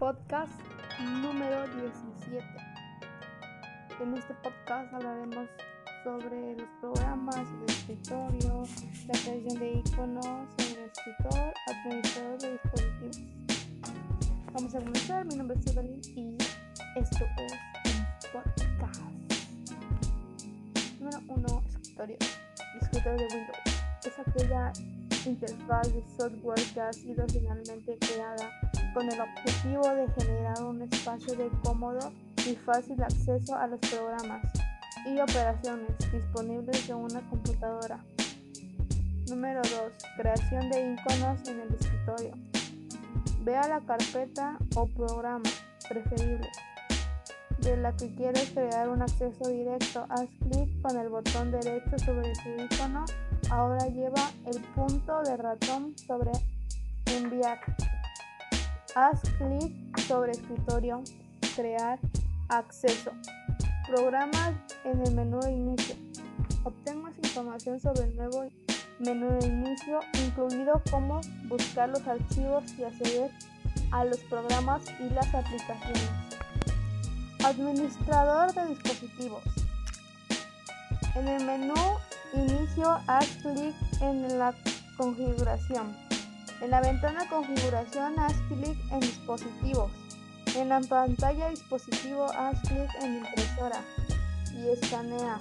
podcast número 17. En este podcast hablaremos sobre los programas, el escritorio, la creación de iconos, el escritor, administrador de dispositivos. Vamos a comenzar, mi nombre es Evelyn y esto es un podcast. Número 1, escritorio. El escritorio de Windows es aquella interfaz de software que ha sido finalmente creada con el objetivo de generar un espacio de cómodo y fácil acceso a los programas y operaciones disponibles en una computadora. Número 2. Creación de iconos en el escritorio. Vea la carpeta o programa preferible de la que quieres crear un acceso directo. Haz clic con el botón derecho sobre su icono. Ahora lleva el punto de ratón sobre enviar. Haz clic sobre escritorio, crear, acceso. Programas en el menú de inicio. Obtén más información sobre el nuevo menú de inicio, incluido cómo buscar los archivos y acceder a los programas y las aplicaciones. Administrador de dispositivos. En el menú inicio haz clic en la configuración. En la ventana configuración haz clic en dispositivos. En la pantalla dispositivo haz clic en impresora y escanea.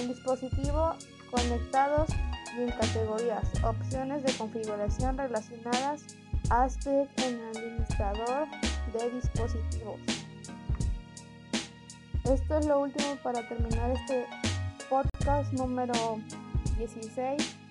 En dispositivo conectados y en categorías, opciones de configuración relacionadas, haz clic en administrador de dispositivos. Esto es lo último para terminar este podcast número 16.